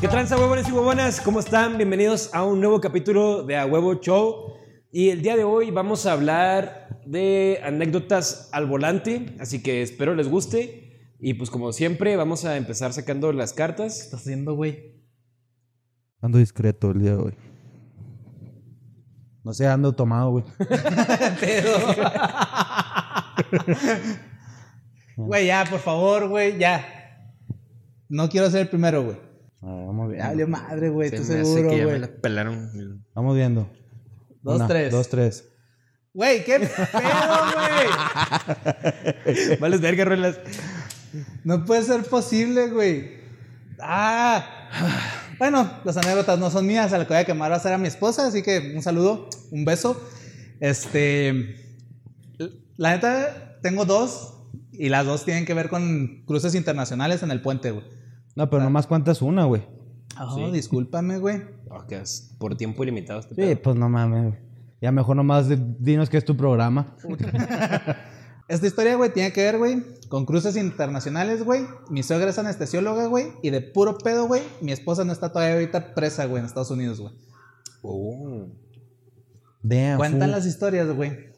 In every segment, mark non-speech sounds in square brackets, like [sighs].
¿Qué tranza, huevones y huevonas? ¿Cómo están? Bienvenidos a un nuevo capítulo de A Huevo Show. Y el día de hoy vamos a hablar de anécdotas al volante, así que espero les guste. Y pues como siempre, vamos a empezar sacando las cartas. ¿Qué estás haciendo, güey? Ando discreto el día de hoy. No sé, ando tomado, güey. [laughs] Pero. Güey, ya, por favor, güey, ya. No quiero ser el primero, güey. A ver, vamos viendo. Dale madre, güey, hace seguro, que ya me güey. la pelaron. Vamos viendo. Dos, Una, tres. Dos, tres. Güey, qué pedo, güey. [laughs] Vales verga, ruelas. No puede ser posible, güey. Ah. Bueno, las anécdotas no son mías, a la que voy a quemar va a ser a mi esposa, así que un saludo, un beso. Este. La neta, tengo dos y las dos tienen que ver con cruces internacionales en el puente, güey. No, pero nomás cuentas una, güey. Oh, Sí. discúlpame, güey. Oh, que es por tiempo ilimitado este Sí, pedo. pues no mames, güey. Ya mejor nomás dinos que es tu programa. Esta historia, güey, tiene que ver, güey, con cruces internacionales, güey. Mi suegra es anestesióloga, güey, y de puro pedo, güey, mi esposa no está todavía ahorita presa, güey, en Estados Unidos, güey. Oh, Damn, Cuentan las historias, güey.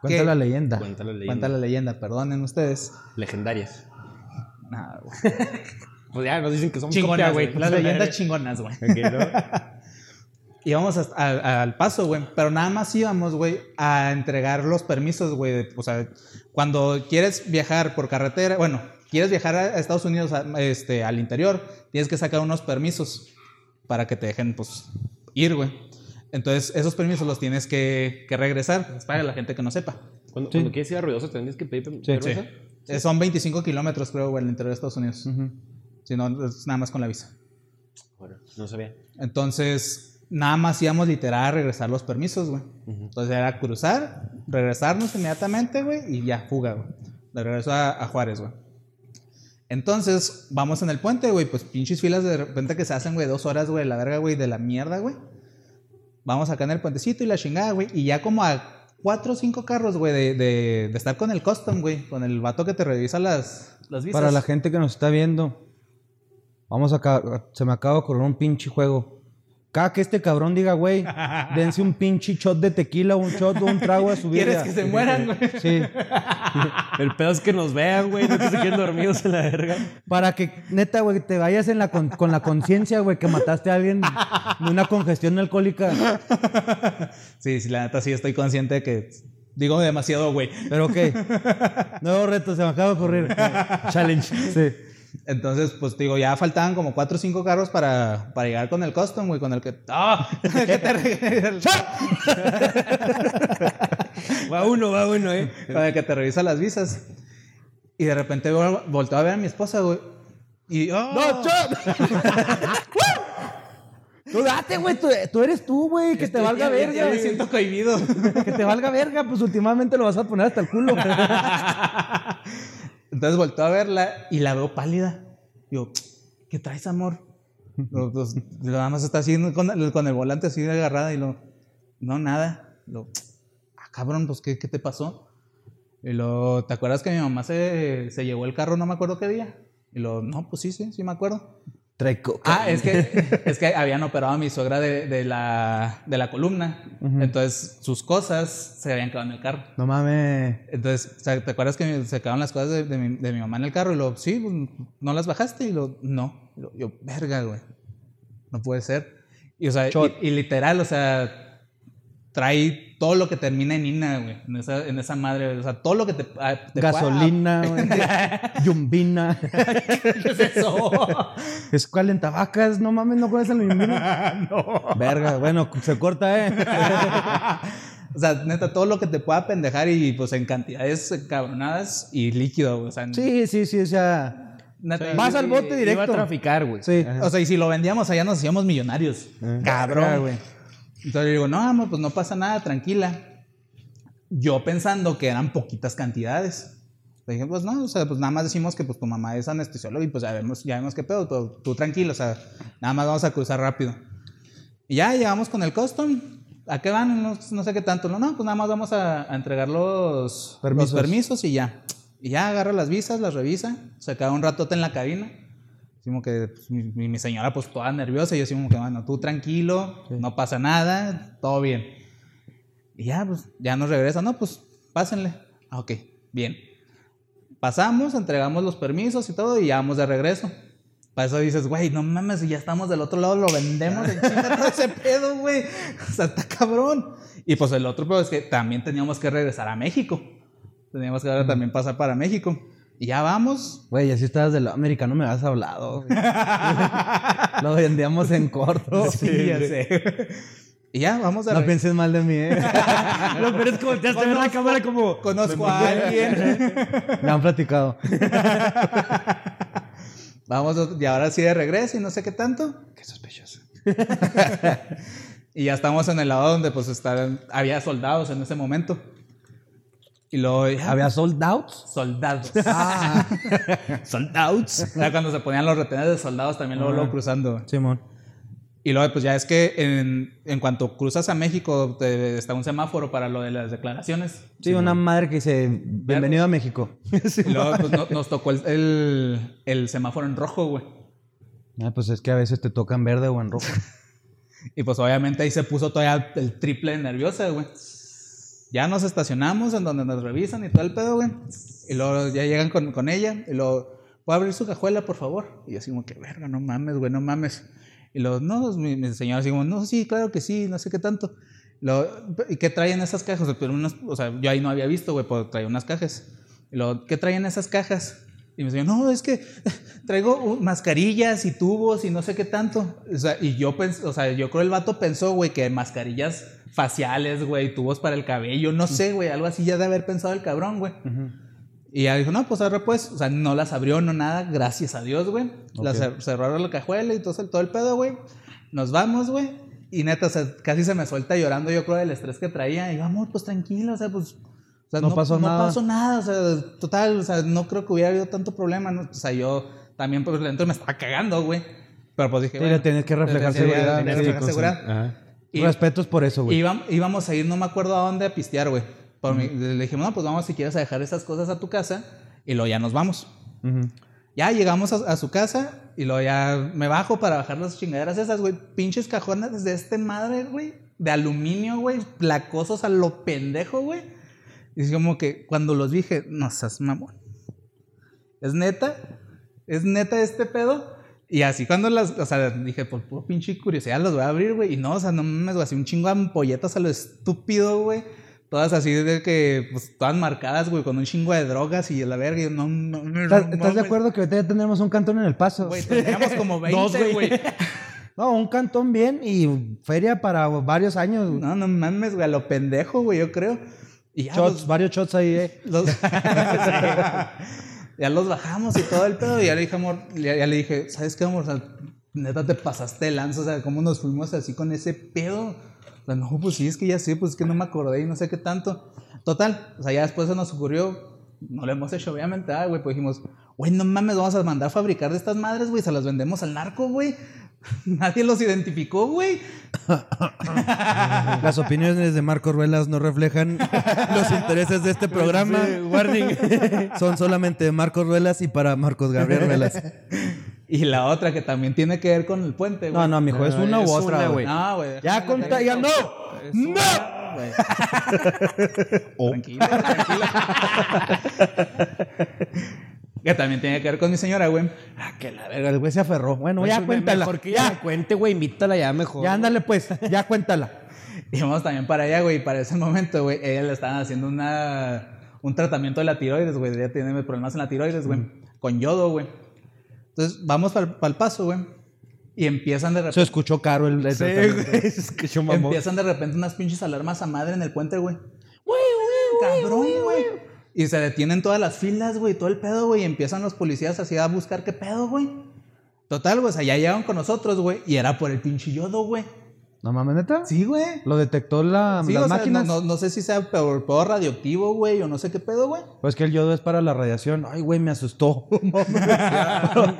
Cuenta ¿Qué? la leyenda. cuenta la leyenda. Cuenta la leyenda, perdonen ustedes. Legendarias. Nada, güey. [laughs] Pues ya nos dicen que son Chingonas, güey. Las leyendas chingonas, güey. Ok, ¿no? Íbamos a- a- al paso, güey. Pero nada más íbamos, güey, a entregar los permisos, güey. O sea, cuando quieres viajar por carretera, bueno, quieres viajar a Estados Unidos, a- este, al interior, tienes que sacar unos permisos para que te dejen, pues, ir, güey. Entonces, esos permisos los tienes que, que regresar. Es para la gente que no sepa. Cuando, Sí. cuando quieres ir a ruidoso, tendrías que pedir Sí, permiso. Eh, Son 25 kilómetros, creo, güey, al interior de Estados Unidos. Ujú. Si no, es nada más con la visa. Bueno, no sabía. Entonces, nada más íbamos literal a regresar los permisos, güey. Entonces era cruzar, regresarnos inmediatamente, güey, y ya, fuga, güey. De regreso a, a Juárez, güey. Entonces, vamos en el puente, güey, pues pinches filas de repente que se hacen, güey, dos horas, güey, la verga, güey, de la mierda, güey. Vamos acá en el puentecito y la chingada, güey. Y ya como a cuatro o cinco carros, güey, de, de, de estar con el custom, güey, con el vato que te revisa las, las visas. Para la gente que nos está viendo, vamos a... Se me acaba de ocurrir un pinche juego. Cada que este cabrón diga, güey, [laughs] dense un pinche shot de tequila, un shot o un trago a su vida. ¿Quieres que se mueran, güey? Sí. [laughs] El pedo es que nos vean, güey, no que se queden dormidos en la verga. Para que, neta, güey, te vayas en la con, con la conciencia, güey, que mataste a alguien de una congestión alcohólica. Sí, sí, la neta sí estoy consciente de que digo demasiado, güey. Pero ok. Nuevo reto, se me acaba de ocurrir. [laughs] Challenge. Sí. Entonces, pues digo, ya faltaban como cuatro o cinco carros para, para llegar con el custom, güey, con el que. ¡Ah! [laughs] te re- [laughs] Va uno, va uno, eh. con el que te revisa las visas. Y de repente vol- volteo a ver a mi esposa, güey. Y. ¡oh! ¡No! [laughs] Tú date, güey. Tú, tú eres tú, güey. Que te valga verga. me siento cohibido. Que te valga verga. Pues últimamente lo vas a poner hasta el culo. Entonces volteo a verla y la veo pálida. Digo, ¿qué traes, amor? Lo- pues, nada más está así con con el volante así agarrada y lo, no, nada. Lo, ah, cabrón, pues, ¿qué, qué te pasó? Y lo, ¿te acuerdas que mi mamá se, se llevó el carro, no me acuerdo qué día? Y lo, no, pues sí, sí, sí me acuerdo. Trae coca. Ah, es que, es que habían operado a mi suegra de, de la, de la columna. Entonces, sus cosas se habían quedado en el carro. No mames. Entonces, ¿te acuerdas que se quedaron las cosas de, de mi, de mi mamá en el carro? Y lo, sí, pues, ¿no las bajaste? Y lo, no. Y lo, yo, verga, güey. No puede ser. Y, o sea, y literal, o sea, trae todo lo que termina en Ina, güey. En esa, en esa madre, güey. O sea, todo lo que te. ah, te Gasolina, [laughs] güey. Yumbina. ¿Qué es eso? ¿Es cuál en tabacas? No mames, no conoces la yumbina. [laughs] no. Verga. Bueno, se corta, eh. [laughs] O sea, neta, todo lo que te pueda pendejar y pues en cantidades cabronadas y líquido, güey. O sea, Sí, sí, sí. O sea. neta, Vas al bote Iba a directo. traficar, güey. Sí. O sea, y si lo vendíamos allá nos hacíamos millonarios. Cabrón, Verga, güey. Entonces le digo, no, amor, pues no pasa nada, tranquila. Yo pensando que eran poquitas cantidades. Le dije, pues no, o sea, pues nada más decimos que pues tu mamá es anestesióloga y pues ya vemos, ya vemos qué pedo, pero tú tranquilo, o sea, nada más vamos a cruzar rápido. Y ya llegamos con el custom. ¿A qué van? No, no sé qué tanto. No, no, pues nada más vamos a, a entregar los Permisos. los permisos y ya. Y ya agarra las visas, las revisa, se queda un ratote en la cabina. Decimos que pues, mi, señora pues toda nerviosa y yo decimos que bueno, tú tranquilo, no pasa nada, todo bien. Y ya, pues, ya nos regresa, no, pues, pásenle. Ah, ok, bien. Pasamos, entregamos los permisos y todo y ya vamos de regreso. Para eso dices, güey, no mames, si ya estamos del otro lado, lo vendemos en chinga todo ese pedo, güey. O sea, está cabrón. Y pues el otro pedo es que también teníamos que regresar a México. Teníamos que ahora también pasar para México. Y ya vamos. Güey, así estabas del americano, no me habías hablado. [laughs] [laughs] Lo vendíamos en corto. Sí, ya sé. Y ya, vamos a No pienses mal de mí, ¿eh? [laughs] Lo peor es que volteaste a ver la cámara como. Conozco a alguien. Me han platicado. Vamos, y ahora sí de regreso y no sé qué tanto. Qué sospechoso. Y ya estamos en el lado donde pues estaban, había soldados en ese momento. Y luego ¿Había sold outs? soldados. [laughs] Ah, Soldouts. Ya cuando se ponían los retenes de soldados también luego, luego cruzando. Simón. Y luego pues ya es que en, en cuanto cruzas a México te- está un semáforo para lo de las declaraciones. Sí, una madre que dice, bienvenido a México. Y luego [laughs] pues, no- nos tocó el, el, el semáforo en rojo, güey. Ah, pues es que a veces te toca en verde o en rojo. [laughs] Y pues obviamente ahí se puso todavía el triple de nerviosa, güey. Ya nos estacionamos en donde nos revisan y todo el pedo, güey. Y luego ya llegan con, con ella y luego, ¿puedo abrir su cajuela, por favor? Y yo así como que, verga, no mames, güey, no mames. Y luego, no, mi, mi señora así no, sí, claro que sí, no sé qué tanto. Luego, ¿y qué traen esas cajas? O sea, yo ahí no había visto, güey, pero traía unas cajas. Y luego, ¿qué traen esas cajas? Y me decía, no, es que [laughs] traigo mascarillas y tubos y no sé qué tanto. O sea, y yo pensé, o sea, yo creo el vato pensó, güey, que mascarillas faciales, güey, tubos para el cabello, no sé, güey, algo así ya de haber pensado el cabrón, güey. Y ya dijo, no, pues ahora pues, o sea, no las abrió, no nada, gracias a Dios, güey. Las cer- cerraron la cajuela y todo, el- todo el pedo, güey. Nos vamos, güey. Y neta, o sea, casi se me suelta llorando, yo creo, del estrés que traía. Y yo, amor, pues tranquilo, o sea, pues. o sea, No pasó nada. No pasó nada, o sea, total, o sea, no creo que hubiera habido tanto problema, ¿no? O sea, yo también por dentro me estaba cagando, güey. Pero pues dije, le tenías que reflejar tenía- seguridad. tenía que reflejar seguridad. Respetos por eso, güey. Íbam- íbamos a ir, no me acuerdo a dónde, a pistear, güey. Le dijimos, no, pues vamos si quieres a dejar esas cosas a tu casa y luego ya nos vamos. Ya llegamos a, a su casa y luego ya me bajo para bajar las chingaderas esas, güey. Pinches cajones de este madre, güey. De aluminio, güey. Placosos a lo pendejo, güey. Y es como que cuando los dije, no seas mamón. ¿Es neta? ¿Es neta este pedo? Y así cuando las, o sea, dije, por puro pinche curiosidad los voy a abrir, güey. Y no, o sea, no mames, güey, así un chingo de ampolletas a lo estúpido, güey. Todas así de que, pues, todas marcadas, güey, con un chingo de drogas y la verga. Y no, no, no, ¿Estás, no estás de acuerdo que ahorita ya tendremos un cantón en el paso? Güey, teníamos [laughs] como 20, Dos, güey. [laughs] No, un cantón bien y feria para varios años. güey. No, no mames, güey, a lo pendejo, güey, yo creo. Y ya, Shots, varios shots ahí, eh. los- [laughs] ya los bajamos y todo el pedo. Y ya le dije, amor, ya, le dije, ¿sabes qué, amor? O sea, neta te pasaste de lanza. O sea, ¿cómo nos fuimos así con ese pedo? O sea, no, pues sí, es que ya sé, pues es que no me acordé y no sé qué tanto. Total, o sea, ya después se nos ocurrió, no lo hemos hecho, obviamente, ah, güey, pues dijimos, güey, no mames, vamos a mandar a fabricar de estas madres, güey, se las vendemos al narco, güey. [laughs] Nadie los identificó, güey. [laughs] Las opiniones de Marcos Ruelas no reflejan [laughs] los intereses de este programa. warning. Son solamente de Marcos Ruelas y para Marcos Gabriel Ruelas. Y la otra que también tiene que ver con el puente, güey. No, no, mijo, es No, una es u otra, güey. No, güey. Ya conta, ya no. ¡No! una, güey. Tranquilo, tranquilo. Que también tiene que ver con mi señora, güey. Ah, que la verga, el güey se aferró. Bueno, Pues, ya cuéntala. Mejor que ya Ya, cuente, güey. Invítala ya mejor. ya ándale pues, ya cuéntala. Íbamos también para allá, güey. Y para ese momento, güey, ella le estaban haciendo una, un tratamiento de la tiroides, güey. Ella tiene problemas en la tiroides, güey. Con yodo, güey. Entonces, vamos para el paso, güey. Y empiezan de Se repente. escuchó caro el, el Sí, tratamiento. güey. [laughs] Se escuchó mamón. Empiezan de repente unas pinches alarmas a madre en el puente, güey. Cabrón, güey. Y se detienen todas las filas, güey, todo el pedo, güey. Y empiezan los policías así a buscar qué pedo, güey. Total, güey, ya llegaron con nosotros, güey. Y era por el pinche yodo, güey. No mames, neta. Sí, güey. Lo detectó la, Sí, las o sea, máquinas. no, no, no sé si sea peor, peor radioactivo, güey, o no sé qué pedo, güey. Pues que el yodo es para la radiación. Ay, güey, me asustó. [laughs] [laughs]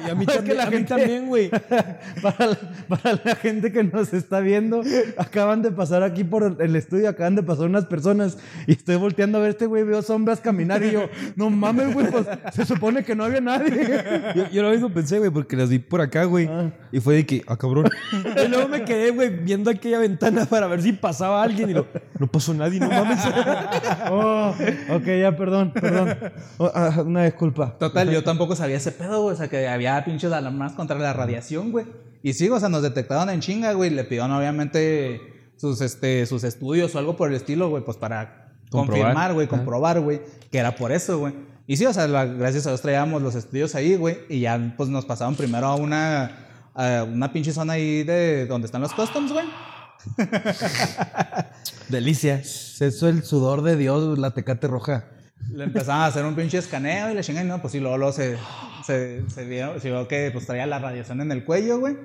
Y a mí, Es también, que la a mí gente- también, güey. [laughs] para, la, para la gente que nos está viendo, acaban de pasar aquí por el estudio, acaban de pasar unas personas y estoy volteando a ver este güey, veo sombras caminar y yo, no mames, güey, pues se supone que no había nadie. Yo, yo lo mismo pensé, güey, porque las vi por acá, güey. Y fue de que, ah, cabrón. y luego me quedé, güey, viendo aquella ventana para ver si pasaba alguien. Y lo, no pasó nadie, no mames. [laughs] Oh, ok, ya, perdón, perdón. Oh, ah, una disculpa. Total, yo tampoco sabía ese pedo, güey. O sea, que había pinches alarmas contra la radiación, güey. Y sí, o sea, nos detectaron en chinga, güey. Le pidieron, obviamente, sus, este, sus estudios o algo por el estilo, güey, pues para Comprobar. confirmar, güey, comprobar, güey, que era por eso, güey. Y sí, o sea, la- gracias a Dios traíamos los estudios ahí, güey. Y ya, pues nos pasaron primero a una, a una pinche zona ahí de donde están los customs, güey. [laughs] Delicia. Eso es el sudor de Dios, la tecate roja. Le empezaron a hacer un pinche escaneo y le chingan, y no, pues sí, luego, luego se, se, se, vio, se vio que pues traía la radiación en el cuello, güey.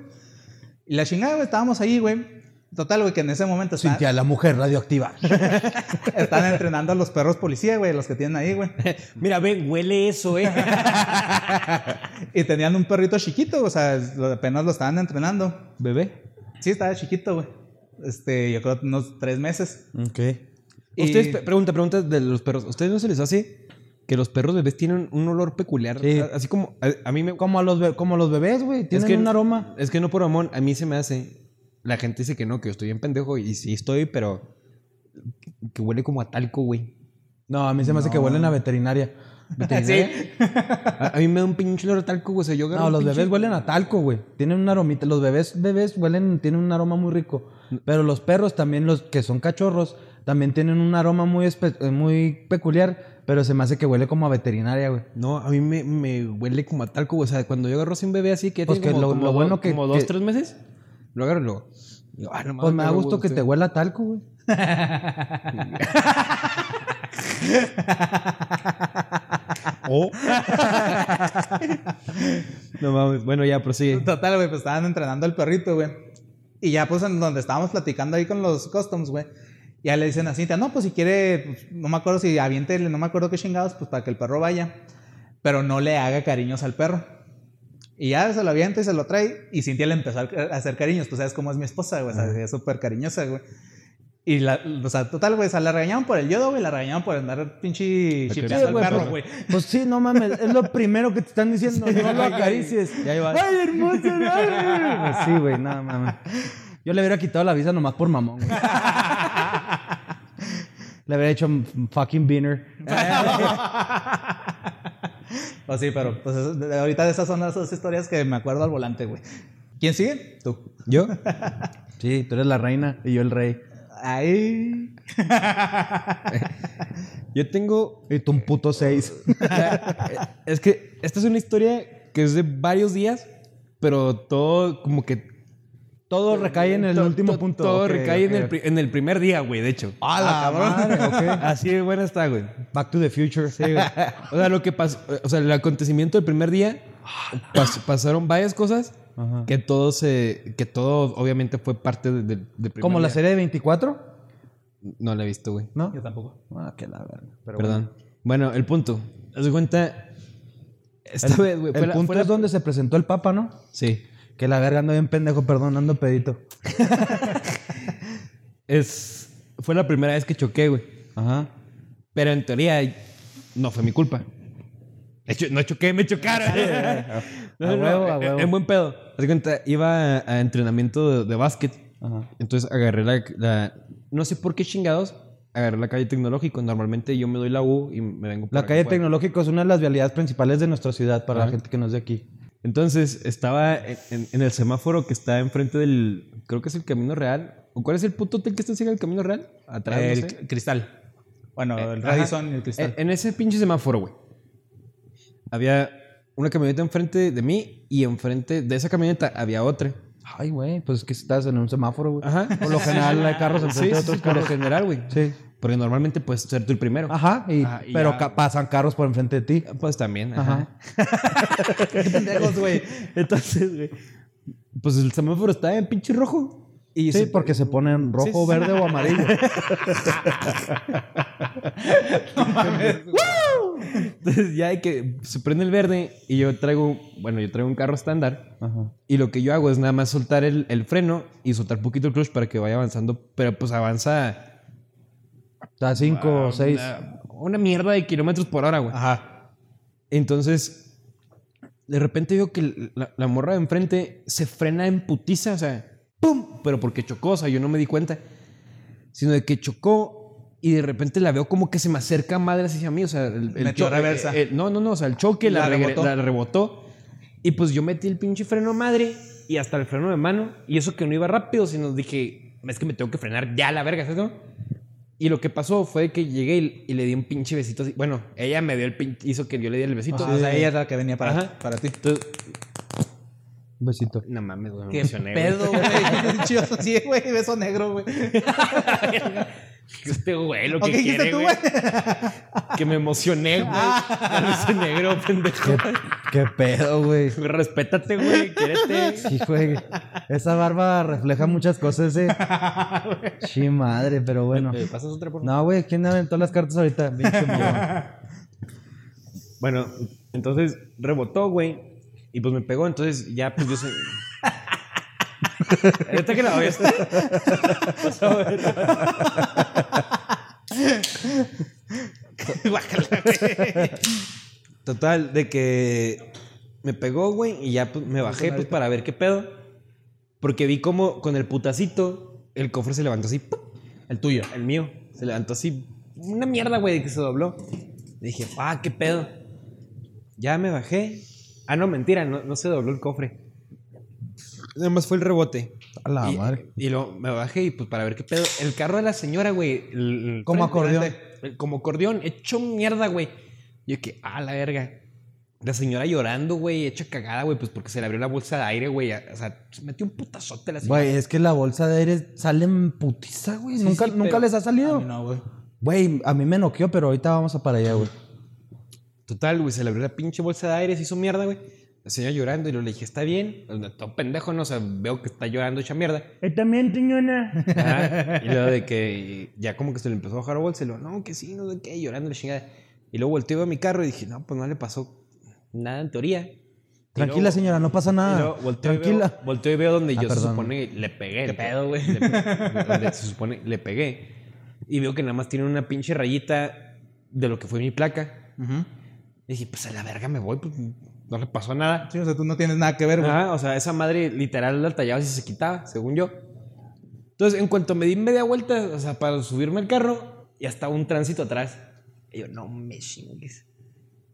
Y la chingada, güey, estábamos ahí, güey. Total, güey, que en ese momento está- Cintia, la mujer radioactiva. [laughs] están entrenando a los perros policía, güey, los que tienen ahí, güey. [laughs] Mira, ven, huele eso, eh. [laughs] Y tenían un perrito chiquito, o sea, apenas lo estaban entrenando. Bebé. Sí, estaba chiquito, güey. Este, yo creo unos tres meses. Ok. Y- Ustedes, pregunta, pregunta de los perros. ¿Ustedes no se les hace que los perros bebés tienen un olor peculiar? Sí. Así como, a, a mí me... Como, a los, be- como los bebés, güey, tienen que- un aroma. Es que no por amor, a mí se me hace. La gente dice que no, que yo estoy bien pendejo y sí estoy, pero que huele como a talco, güey. No, a mí se me hace que huelen a veterinaria. [laughs] ¿Veterinaria? A, a mí me da un pinche olor a talco, güey. O sea, yo agarro No, los pinche- bebés huelen a talco, güey. Tienen un aromita. Los bebés, bebés huelen, tienen un aroma muy rico. Pero los perros también, los que son cachorros, también tienen un aroma muy, espe- eh, muy peculiar. Pero se me hace que huele como a veterinaria, güey. No, a mí me, me huele como a talco, güey. O sea, cuando yo agarro así un bebé así que Pues tiene que como, lo- como lo do- bueno que- como dos, que- tres meses, lo agarro y lo... digo, ah, no mames, Pues me da gusto que te huela talco, güey. [laughs] Oh. no mames. Bueno, ya, prosigue. Total, güey, pues estaban entrenando al perrito, güey. Y ya, pues, en donde estábamos platicando ahí con los customs, güey. Ya le dicen a Cintia, no, pues si quiere, pues, no me acuerdo si aviéntele, no me acuerdo qué chingados, pues para que el perro vaya. Pero no le haga cariños al perro. Y ya se lo avienta y se lo trae. Y Cintia le empezó a hacer cariños. Tú sabes cómo es mi esposa, güey. O sea, es súper cariñosa, güey. Y la, o sea, total, güey, o sea, la regañaban por el yodo, güey, la regañaban por andar pinche chipeando al perro, güey. Pues sí, no mames, es lo primero que te están diciendo, no [laughs] lo acaricies. Ya iba. ¡Ay, hermoso! [laughs] ay! Pues sí, güey, nada mames. Yo le hubiera quitado la visa nomás por mamón, güey. [laughs] Le hubiera hecho un fucking beaner. Pues sí, pero pues ahorita esas son las dos historias que me acuerdo al volante, güey. ¿Quién sigue? Tú. ¿Yo? [laughs] Sí, tú eres la reina y yo el rey. Ay. [laughs] Yo tengo... Y tú un puto seis. [laughs] Es que esta es una historia que es de varios días, pero todo como que... Todo recae en el to- último to- punto. Todo recae en, el, en el primer día, güey, de hecho. ¡Ah, la madre! ok. [laughs] Así de buena está, güey. Back to the future. Sí, güey. O sea, lo que pasó, o sea, el acontecimiento del primer día pas- pasaron varias cosas Ajá. que todo se, que todo obviamente fue parte de- de- del primer ¿Como la día. serie de 24? No la he visto, güey. ¿No? Yo tampoco. Ah, que la verga. Pero Perdón. Bueno. el punto. Haz de cuenta. Esta El, vez, güey. fue el la- punto fue la- es donde se presentó el Papa, ¿no? Sí. Que la verga ando bien pendejo, perdón, ando pedito. [laughs] Es, fue la primera vez que choqué, güey. Ajá. Pero en teoría no fue mi culpa. No choqué, me chocaron. [laughs] No, A huevo, a huevo. En buen pedo. Haz de cuenta, iba a, entrenamiento de, de básquet. Ajá. Entonces agarré la, la- No sé por qué chingados. Agarré la calle tecnológico. Normalmente yo me doy la U y me vengo por La calle Tecnológico es una de las vialidades principales de nuestra ciudad para la gente que no es de aquí. Entonces estaba en, en- en el semáforo que está enfrente del. Creo que es el Camino Real. ¿O cuál es el puto hotel que está cerca del Camino Real? Atrás. no el sé. cr- cristal. Bueno, el Ajá. Radisson y el cristal. En, en ese pinche semáforo, güey. Había una camioneta enfrente de mí y enfrente de esa camioneta había otra. Ay, güey, pues es que estás en un semáforo, güey. Ajá. Por lo general hay carros Sí, enfrente de sí, otros sí, por lo general, güey. Sí. Porque normalmente puedes ser tú el primero. Ajá, y- pero ya. pasan carros por enfrente de ti. Pues también. Ajá. Ajá. [laughs] Pendejos, güey. Entonces, güey. Pues el semáforo estaba en pinche rojo. Y Sí, se- porque se ponen rojo, Sí, sí. verde o amarillo. [laughs] Entonces ya de que se prende el verde y yo traigo, bueno, yo traigo un carro estándar Ajá. y lo que yo hago es nada más soltar el, el freno y soltar poquito el clutch para que vaya avanzando, pero pues avanza sea, cinco o seis. una, una mierda de kilómetros por hora, güey. Ajá. Entonces, de repente veo que la, la morra de enfrente se frena en putiza, o sea, ¡pum! Pero porque chocó, o sea, yo no me di cuenta. Sino de que chocó y de repente la veo como que se me acerca madre hacia mí, o sea, el, el Metió cho- reversa. eh, eh, no, no, no, o sea, el choque la, rebotó. la rebotó. Y pues yo metí el pinche freno madre y hasta el freno de mano. Y eso que no iba rápido, sino dije, es que me tengo que frenar ya la verga, ¿sabes? cómo? Y lo que pasó fue que llegué y, y le di un pinche besito así. Bueno, ella me dio el pinche, hizo que yo le diera el besito. O sea, ella era la que venía para, Ajá. para ti. Entonces, Un besito. no mames, güey, me Qué emocioné, pedo, güey. Chido, [laughs] [laughs] sí, güey, beso negro, güey. [laughs] Este güey, lo ¿O que quiere, güey. güey? Que me emocioné, güey. Ese negro, pendejo. Qué pedo, güey. Respétate, güey. Quiérete. Sí, güey. Esa barba refleja muchas cosas, eh. [laughs] Sí, madre, pero bueno. ¿Me pasas otra, por? No, güey, ¿quién aventó las cartas ahorita? [laughs] Bueno, entonces rebotó, güey. Y pues me pegó, entonces ya, pues yo Vas a ver. [laughs] Guácala, güey. Total, de que me pegó, güey, y ya pues, me bajé pues para ver qué pedo. Porque vi como con el putacito el cofre se levantó así. ¡pum! El tuyo. El mío. Se levantó así. Una mierda, güey, de que se dobló. Dije, ah, qué pedo. Ya me bajé. Ah, no, mentira, no, no se dobló el cofre. Nada más fue el rebote. A la y, madre. Y luego me bajé y pues para ver qué pedo. El carro de la señora, güey. Como acordeón. Como acordeón, hecho mierda, güey. Yo que, ah, la verga. La señora llorando, güey, hecha cagada, güey, pues porque se le abrió la bolsa de aire, güey. O sea, se metió un putazote la señora. Güey, es que la bolsa de aire sale en putiza, güey. ¿Nunca, sí, ¿Nunca les ha A salido? mí no, güey. Güey, a mí me noqueó, pero ahorita vamos a para allá, güey. Total, güey, se le abrió la pinche bolsa de aire, se hizo mierda, güey. La señora llorando y luego le dije, ¿está bien? Todo pendejo, no, o sea, veo que está llorando hecha mierda. también, señora. Ajá. [laughs] Y luego de que ya como que se le empezó a bajar la bolsa y luego, no, que sí, no sé qué, llorando la chingada. Y luego volteé a mi carro y dije, no, pues no le pasó nada en teoría. Y Tranquila, luego- señora, no pasa y nada. luego volteo y Tranquila. veo- volteo y veo donde Ah, yo se perdón. supone le pegué. ¿Qué pedo, güey? donde se supone le pegué. Y veo que nada más tiene una pinche rayita de lo que fue mi placa. Ujú. Y dije, pues a la verga me voy, pues no le pasó nada. Sí, o sea, tú no tienes nada que ver, güey. Ajá, o sea, esa madre literal la tallaba y se quitaba, según yo. Entonces, en cuanto me di media vuelta, o sea, para subirme al carro, y hasta un tránsito atrás. Y yo, no me chingues.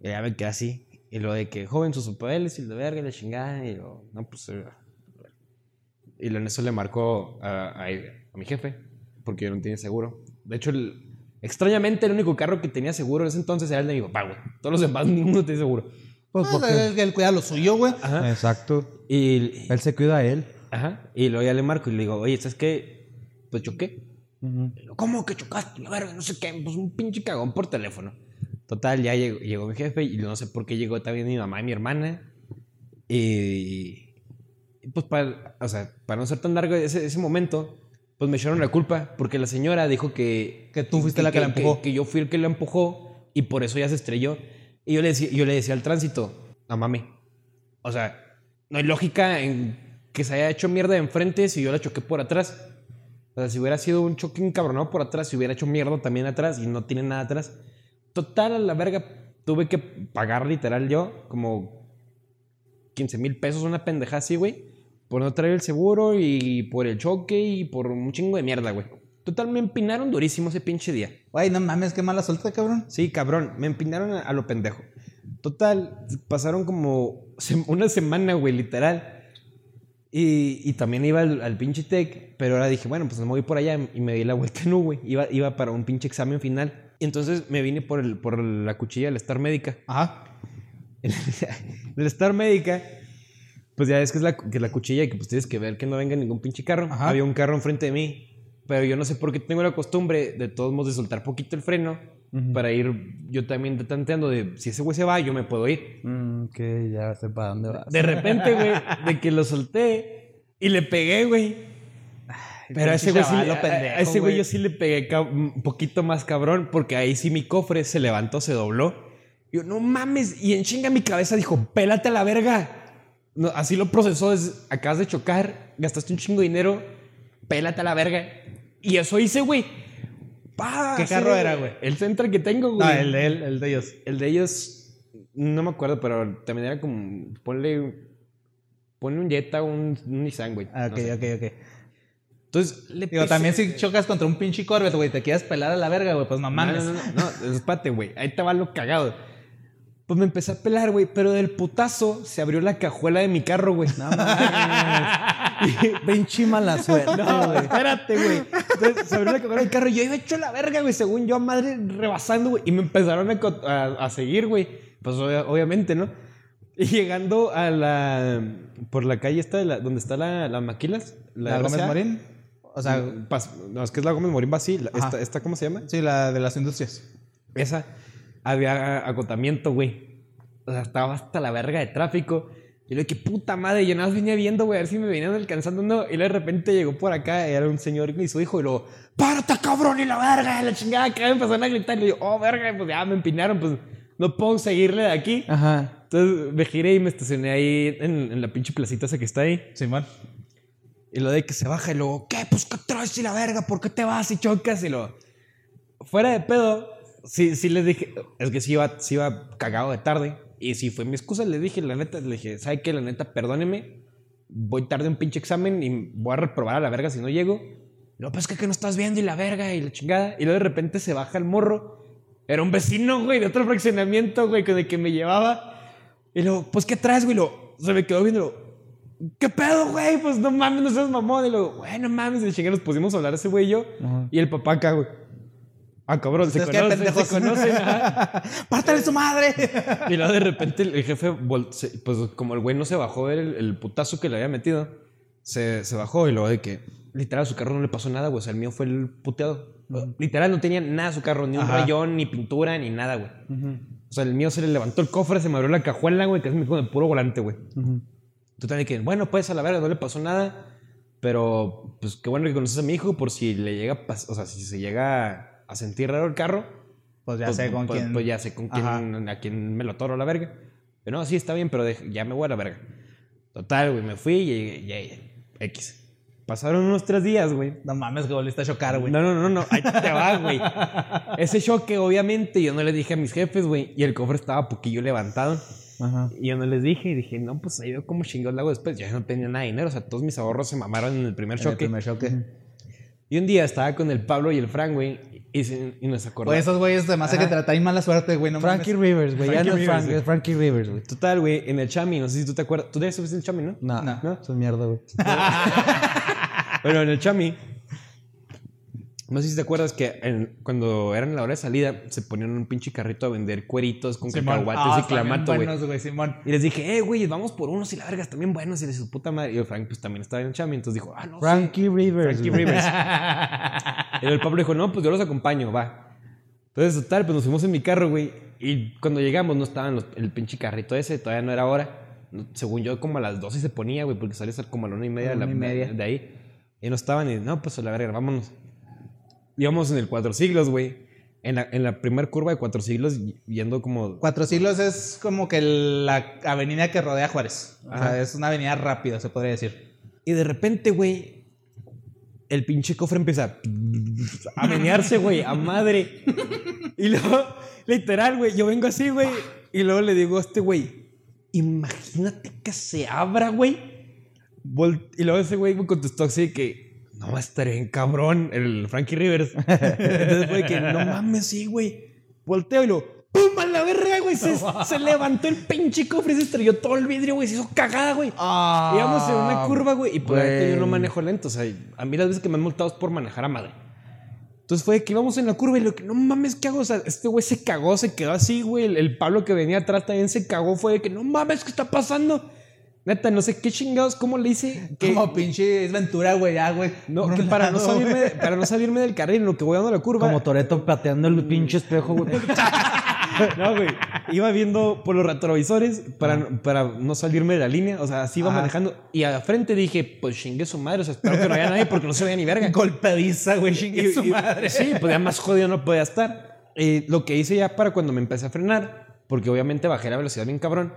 Y ya me quedé así. Y lo de que, joven, sus papeles y la verga y la chingada. Y yo, no, pues. eh, Y en eso le marcó a, a- a mi jefe, porque yo no tenía seguro. De hecho, el- extrañamente, el único carro que tenía seguro en ese entonces era el de mi papá, güey. Todos los demás, ninguno tenía seguro. Pues Ah, porque... él, él cuida lo suyo, güey. Ajá. Exacto. Y, Él se cuida a él. Ajá. Y luego ya le marco y le digo, oye, ¿sabes qué? Pues choqué. Y yo, ¿Cómo que chocaste? La verga, no sé qué. Pues un pinche cagón por teléfono. Total, ya llegó, llegó mi jefe y no sé por qué llegó también mi mamá y mi hermana. Y, y pues para, o sea, para no ser tan largo ese, ese momento, pues me echaron la culpa porque la señora dijo que... Que tú fuiste la que la empujó. Que, yo fui el que la empujó y por eso ya se estrelló. Y yo le decía, yo le decía al tránsito, no mami. O sea, no hay lógica en que se haya hecho mierda de enfrente si yo la choqué por atrás. O sea, si hubiera sido un choque encabronado por atrás, si hubiera hecho mierda también atrás y no tiene nada atrás. Total, a la verga, tuve que pagar literal yo como 15 mil pesos, una pendeja así, güey. Por no traer el seguro y por el choque y por un chingo de mierda, güey. Total, me empinaron durísimo ese pinche día. Güey, no mames, qué mala suerte, cabrón. Sí, cabrón, me empinaron a, a lo pendejo. Total, pasaron como sem- una semana, güey, literal. Y, y también iba al, al pinche tech, pero ahora dije, bueno, pues me voy por allá y me di la vuelta [laughs] en U, güey. Iba, iba para un pinche examen final. Y entonces me vine por, el, por la cuchilla de la Star Médica. Ajá. [laughs] de la Star Médica, pues ya ves que es la, que la cuchilla y que pues tienes que ver que no venga ningún pinche carro. Ajá. Había un carro enfrente de mí, pero yo no sé por qué tengo la costumbre de todos modos de soltar poquito el freno para ir yo también tanteando de si ese güey se va, yo me puedo ir. Mm, que ya sé para dónde vas. De repente, güey, de que lo solté y le pegué, güey. Pero a ese güey sí, a- ese güey yo sí le pegué un poquito más cabrón porque ahí sí mi cofre se levantó, se dobló. Yo, no mames. Y en chinga mi cabeza dijo, pélate a la verga. No, así lo procesó, es, acabas de chocar, gastaste un chingo de dinero, pélate a la verga. Y eso hice, güey. Pa, ¿Qué carro era, güey? El Central que tengo, güey. No, el de él, el de ellos. El de ellos, no me acuerdo, pero también era como, ponle, ponle un Jetta o un, un Nissan, güey. Ah, No ok, sé. ok, ok. Entonces, le Digo, también si chocas contra un pinche Corvette, güey, te quieres pelar a la verga, güey, pues no mames. No, no, no, no, espérate, güey. Ahí te va lo cagado. Pues me empecé a pelar, güey, pero del putazo se abrió la cajuela de mi carro, güey. [laughs] No mames. Pinche mala suerte, No, güey. espérate, güey. Entonces se abrió la del carro y yo iba hecho la verga, güey, según yo, madre, rebasando, güey. Y me empezaron a, a- a seguir, güey. Pues obvia- obviamente, ¿no? Y llegando a la. por la calle esta de la, donde está la, la Maquilas. ¿La Gómez. Morín? O sea, Pas- no, es que es la Gómez Morín, va así. la- Ajá. esta, esta, ¿cómo se llama? sí, la de las industrias. Esa, había agotamiento, güey. O sea, estaba hasta la verga de tráfico. Y yo, qué puta madre. Yo nada más venía viendo, güey, a ver si me venían alcanzando no. Y de repente llegó por acá, era un señor y su hijo, y luego, ¡párate, cabrón! Y la verga, la chingada, que me empezaron a gritar. Y yo, ¡oh, verga! Pues ya me empinaron, pues no puedo seguirle de aquí. Ajá. Entonces me giré y me estacioné ahí en, en la pinche placita esa que está ahí. Simón. Y lo de que se baja y luego, ¿qué? Pues ¿qué traes y la verga? ¿Por qué te vas y chocas? Y lo. Fuera de pedo, sí, sí les dije. Es que sí iba, sí iba cagado de tarde. Y si fue mi excusa, le dije, la neta, le dije, ¿sabe qué? La neta, perdóneme. Voy tarde a un pinche examen y voy a reprobar a la verga si no llego. Luego, pues que, que no estás viendo y la verga y la chingada. Y luego de repente se baja el morro. Era un vecino, güey, de otro fraccionamiento, güey, con el que me llevaba. Y luego, pues, ¿qué traes, güey? Luego, se me quedó viendo. ¿Qué pedo, güey? Pues no mames, no seas mamón. Y luego, güey, no mames. Y chingue, nos pusimos a hablar ese güey y yo. Ajá. Y el papá acá, güey. Ah, cabrón, se ¿Ustedes qué, conocen, pendejos? se conocen. ajá. [laughs] ¡Pártale su madre! Y luego de repente el, el jefe, pues como el güey no se bajó a ver el, el putazo que le había metido, se, se bajó y luego de que literal a su carro no le pasó nada, güey. O sea, el mío fue el puteado. Literal no tenía nada a su carro, ni un Ajá. rayón, ni pintura, ni nada, güey. O sea, el mío se le levantó el cofre, se me abrió la cajuela, güey, que es mi el puro volante, güey. Total, de que, bueno, pues a la verga, no le pasó nada. Pero, pues qué bueno que conoces a mi hijo por si le llega, o sea, si se llega a sentir raro el carro. Pues ya pues, sé con pues- quién. Pues ya sé con quién, a quién me lo toro la verga. Pero no, sí, está bien, pero ya me voy a la verga. Total, güey, me fui y ya, X. Pasaron unos tres días, güey. No mames, que volviste a chocar, güey. No, no, no, no, ahí te va, güey. [laughs] Ese choque, obviamente, yo no le dije a mis jefes, güey. Y el cofre estaba poquillo levantado. Ajá. Y yo no les dije. Y dije, no, pues ahí veo cómo chingados lo hago después. Ya no tenía nada de dinero. O sea, todos mis ahorros se mamaron en el primer En el choque. primer choque. Y un día estaba con el Pablo y el Frank, güey. Y, se- y nos acordamos. esos güeyes además de que Ajá. traen mala suerte, güey. No Frankie mames. Rivers, güey. Ya no Rivers, Frank, es Frankie Rivers, güey. Total, güey, en el Chami. No sé si tú te acuerdas. ¿Tú ya subiste el Chami, no? No, No. no. Eso es mierda, güey. [laughs] Bueno, en el Chami. No sé si te acuerdas que en- cuando eran la hora de salida se ponían un pinche carrito a vender cueritos con Simón. cacahuates Ah, y clamato, güey. Y les dije, eh, güey, vamos por unos y la verga, bien buenos. Y les su puta madre. Y el Frank, pues también estaba en el Chami. Entonces dijo, ah, no. sí. Frankie Rivers. Frankie. Rivers. [laughs] y el Pablo dijo, no, pues yo los acompaño, va. Entonces, total, pues nos fuimos en mi carro, güey. Y cuando llegamos no estaban los- el pinche carrito ese, todavía no era hora. No- Según yo, como a las 12 se ponía, güey, porque salía como a la una y media, A de, la una y media. de ahí. Y no estaban, y no, pues a la verga, vámonos. Íbamos en el Cuatro Siglos, güey. En la, en la primera curva de Cuatro Siglos, yendo como... Cuatro siglos es como que la avenida que rodea Juárez. O Ajá. sea, es una avenida rápida, se podría decir. Y de repente, güey, el pinche cofre empieza a menearse, güey, a madre. Y luego, literal, güey, yo vengo así, güey. Y luego le digo a este güey, imagínate que se abra, güey. Y luego ese güey me contestó así que, no va a estar bien cabrón, el Frankie Rivers. [laughs] Entonces fue que, no mames, sí, güey. Volteo y lo, ¡pum! A la verga, güey. Se, se levantó el pinche cofre y se estrelló todo el vidrio, güey. Se hizo cagada, güey. Ah, Íbamos en una curva, güey, y por ahí yo no manejo lento. O sea, a mí las veces que me han multado es por manejar a madre. Entonces fue que íbamos en la curva y lo que, no mames, ¿qué hago? O sea, este güey se cagó, se quedó así, güey. El, el Pablo que venía atrás también se cagó. Fue de que, no mames, ¿qué está pasando? Neta, no sé qué chingados, ¿cómo le hice? [laughs] Que, Como pinche es Ventura, güey, ya, güey. no, que para, no salirme, para no salirme del carril, en lo que voy dando la curva. Como Toreto pateando el pinche espejo, güey. [laughs] No, güey. Iba viendo por los retrovisores para, para no salirme de la línea. O sea, así iba Ajá. manejando. Y a frente dije, pues chingue su madre. O sea, espero que no haya nadie porque no se veía ni verga. Golpediza, güey, chingue su y- madre. Sí, pues ya más jodido no podía estar. Eh, lo que hice ya para cuando me empecé a frenar, porque obviamente bajé la velocidad bien cabrón,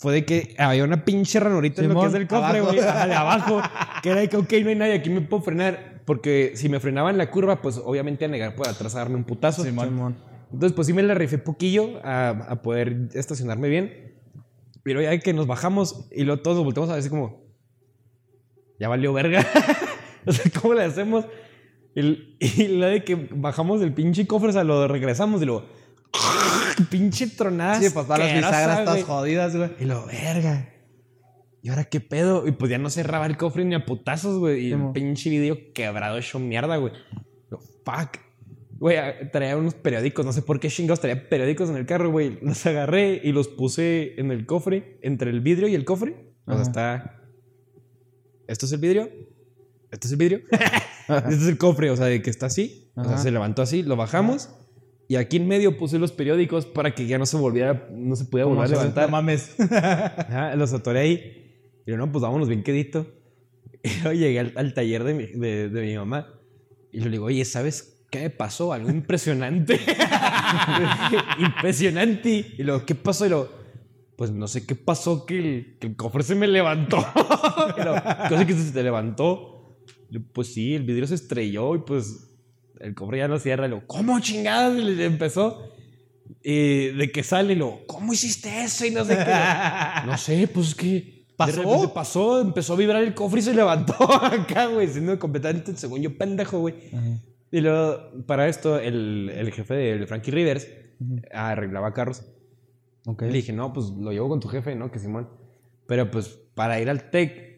fue de que había una pinche ranurita en lo que Simón, es del cofre, güey, [laughs] de abajo, que era de que, ok, no hay nadie, aquí me puedo frenar, porque si me frenaba en la curva, pues obviamente a negar por atrás a darme un putazo. Simón. Entonces, pues sí me la rifé poquillo a, a poder estacionarme bien. Pero ya que nos bajamos y luego todos nos volteamos a ver así como, ya valió verga. [laughs] o sea, ¿cómo le hacemos? Y, y la de que bajamos del pinche cofre, o sea, lo regresamos y luego, [laughs] pinche tronada. Sí, pues todas las bisagras todas jodidas, güey. Y lo, verga. ¿Y ahora qué pedo? Y pues ya no cerraba el cofre ni a putazos, güey. Y el pinche video quebrado hecho mierda, güey. Lo, fuck. Güey, traía unos periódicos, no sé por qué chingados traía periódicos en el carro, güey. Los agarré y los puse en el cofre, entre el vidrio y el cofre. O sea, Ajá. está. Esto es el vidrio. Esto es el vidrio. [laughs] este es el cofre, o sea, de que está así. O sea, se levantó así, lo bajamos. Y aquí en medio puse los periódicos para que ya no se volviera, no se pudiera volver a levantar. No mames. [laughs] Ajá, los atoré ahí. Y yo, no, pues vámonos bien quedito. [laughs] Y yo llegué al, al taller de mi, de, de mi mamá. Y le digo, oye, ¿sabes qué me pasó? Algo impresionante. [laughs] impresionante. Y luego, ¿qué pasó? Y luego, pues no sé qué pasó, que el, que el cofre se me levantó. y luego, ¿qué que se te levantó? Y yo, pues sí, el vidrio se estrelló y pues el cofre ya no cierra. Y luego, ¿cómo chingadas? Y le empezó. Y de que sale, y luego, ¿cómo hiciste eso? Y no sé qué. [laughs] No sé, pues es que. ¿Pasó? de pasó, empezó a vibrar el cofre y se levantó [laughs] acá, güey, siendo completamente, según yo, pendejo, güey. Y luego, para esto, el, el jefe de Frankie Rivers arreglaba carros. Ok. Le dije, no, pues lo llevo con tu jefe, ¿no? Que Simón. Pero pues para ir al TEC,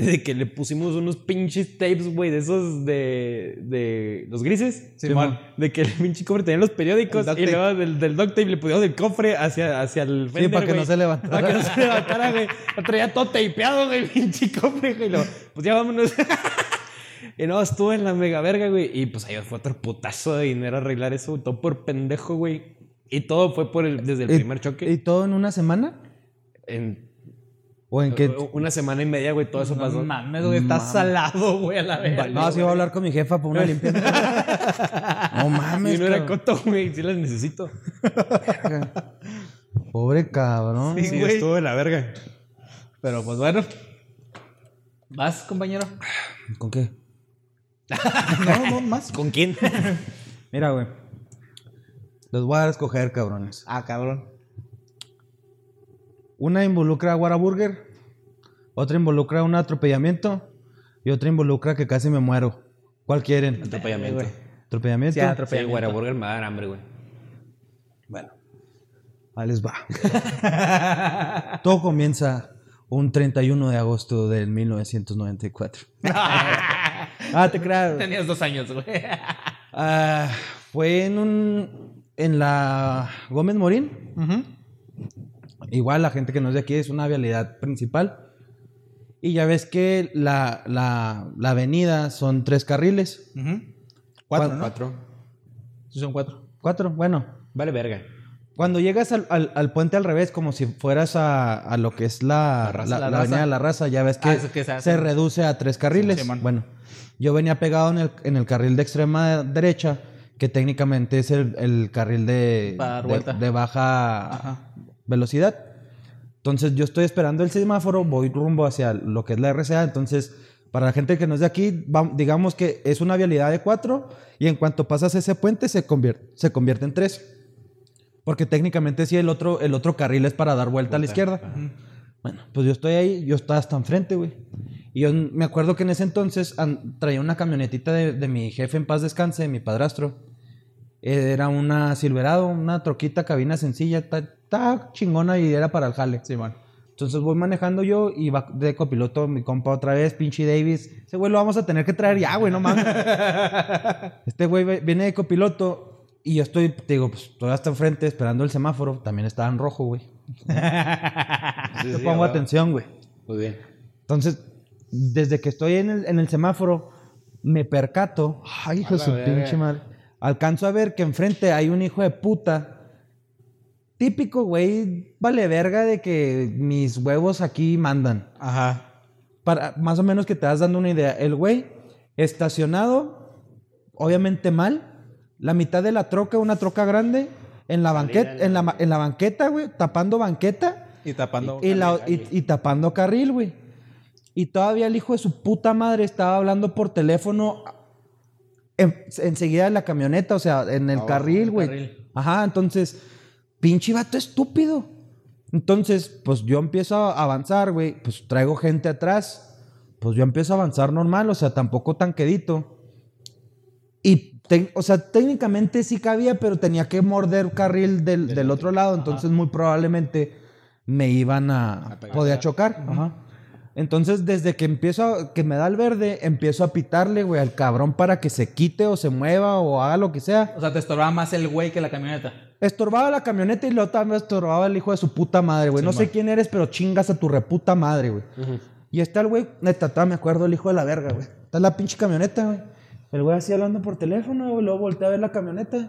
[laughs] de que le pusimos unos pinches tapes, güey, de esos de, de los grises. Simón. De que el [laughs] pinche cofre tenía los periódicos y luego del, del duct tape le pusimos el cofre hacia, hacia el Sí, fender, para que no se levantara. Para que no se levantara, güey. Lo traía todo tapeado, güey, el [laughs] pinche cofre, güey. Pues ya vámonos. y no, estuve en la mega verga, güey. Y pues ahí fue otro putazo de dinero arreglar eso. Todo por pendejo, güey. Y todo fue por el, desde el ¿Y- primer choque. ¿Y todo en una semana? En ¿O en qué? una semana y media, güey, todo eso No pasó. mames, güey. Está salado, güey, a la vez. No, sí voy a hablar con mi jefa por una limpieza. [laughs] no mames. Y no era coto, güey. Sí las necesito. Pobre cabrón. Sí, güey. estuvo de la verga. Pero pues bueno. ¿Vas, compañero? ¿Con qué? [laughs] No, no, más. ¿Con quién? Mira, güey. Los voy a escoger, cabrones. Ah, cabrón. Una involucra a Whataburger, otra involucra un atropellamiento y otra involucra que casi me muero. ¿Cuál quieren? Atropellamiento. ¿Atropellamiento? Sí, atropellamiento. Sí, Whataburger me va a dar hambre, güey. Bueno, ahí les va. [laughs] Todo comienza un 31 de agosto del 1994. [laughs] ah, te creas. Tenías dos años, güey. Ah, fue en un. En la Gómez Morín. Igual la gente que no es de aquí es una vialidad principal. Y ya ves que la, la, la avenida son tres carriles. Cuatro, ¿Cuál? ¿no? Cuatro. Sí, son cuatro. Cuatro, bueno. Vale, verga. Cuando llegas al, al- al puente al revés, como si fueras a, a lo que es la, La raza, la- avenida de la raza, ya ves que, Ah, que se reduce a tres carriles. Sí, bueno, yo venía pegado en el, en el carril de extrema derecha, que técnicamente es el, el carril de, de- baja Ajá. Velocidad. Entonces yo estoy esperando el semáforo, voy rumbo hacia lo que es la RCA. Entonces, para la gente que no es de aquí, digamos que es una vialidad de cuatro y en cuanto pasas ese puente se convierte, se convierte en tres. Porque técnicamente sí, el otro, el otro carril es para dar vuelta a la izquierda. Bueno, pues yo estoy ahí, yo estaba hasta enfrente, güey. Y yo me acuerdo que en ese entonces traía una camionetita de, de mi jefe en paz descanse, mi padrastro. Era una Silverado, una troquita, cabina sencilla, está chingona y era para el jale. Simón. Entonces voy manejando yo y va de copiloto mi compa otra vez, pinche Davis. Ese güey lo vamos a tener que traer ya, güey, no mames. [laughs] este güey viene de copiloto y yo estoy, te digo, pues todavía está enfrente esperando el semáforo. También estaba en rojo, güey. Te pongo atención, güey. Muy bien. Entonces, desde que estoy en el, en el semáforo, me percato. Ay, hijo de su pinche madre. Alcanzo a ver que enfrente hay un hijo de puta típico, güey, vale verga de que mis huevos aquí mandan. Ajá. Para, más o menos que te vas dando una idea. El güey estacionado, obviamente mal, la mitad de la troca, una troca grande, en la banqueta, en la, ma- en la banqueta, güey, tapando banqueta Y tapando. y, la- y- y tapando carril, güey. Y todavía el hijo de su puta madre estaba hablando por teléfono en- enseguida de la camioneta, o sea, en el carril, güey. carril. Ajá, entonces, pinche vato estúpido. Entonces, pues yo empiezo a avanzar, güey. Pues traigo gente atrás. Pues yo empiezo a avanzar normal, o sea, tampoco tan quedito. Y, te- o sea, técnicamente sí cabía, pero tenía que morder carril del, del otro lado. Entonces, muy probablemente me iban a. podía chocar. Ajá. Entonces, desde que empiezo, a- que me da el verde, empiezo a pitarle, güey, al cabrón para que se quite o se mueva o haga lo que sea. O sea, te estorbaba más el güey que la camioneta. Estorbaba la camioneta y luego también estorbaba el hijo de su puta madre, güey. no sé quién eres, pero chingas a tu reputa madre, güey. Y está el güey, neta, me acuerdo el hijo de la verga, güey. Está la pinche camioneta, güey. El güey así hablando por teléfono, güey. Luego voltea a ver la camioneta.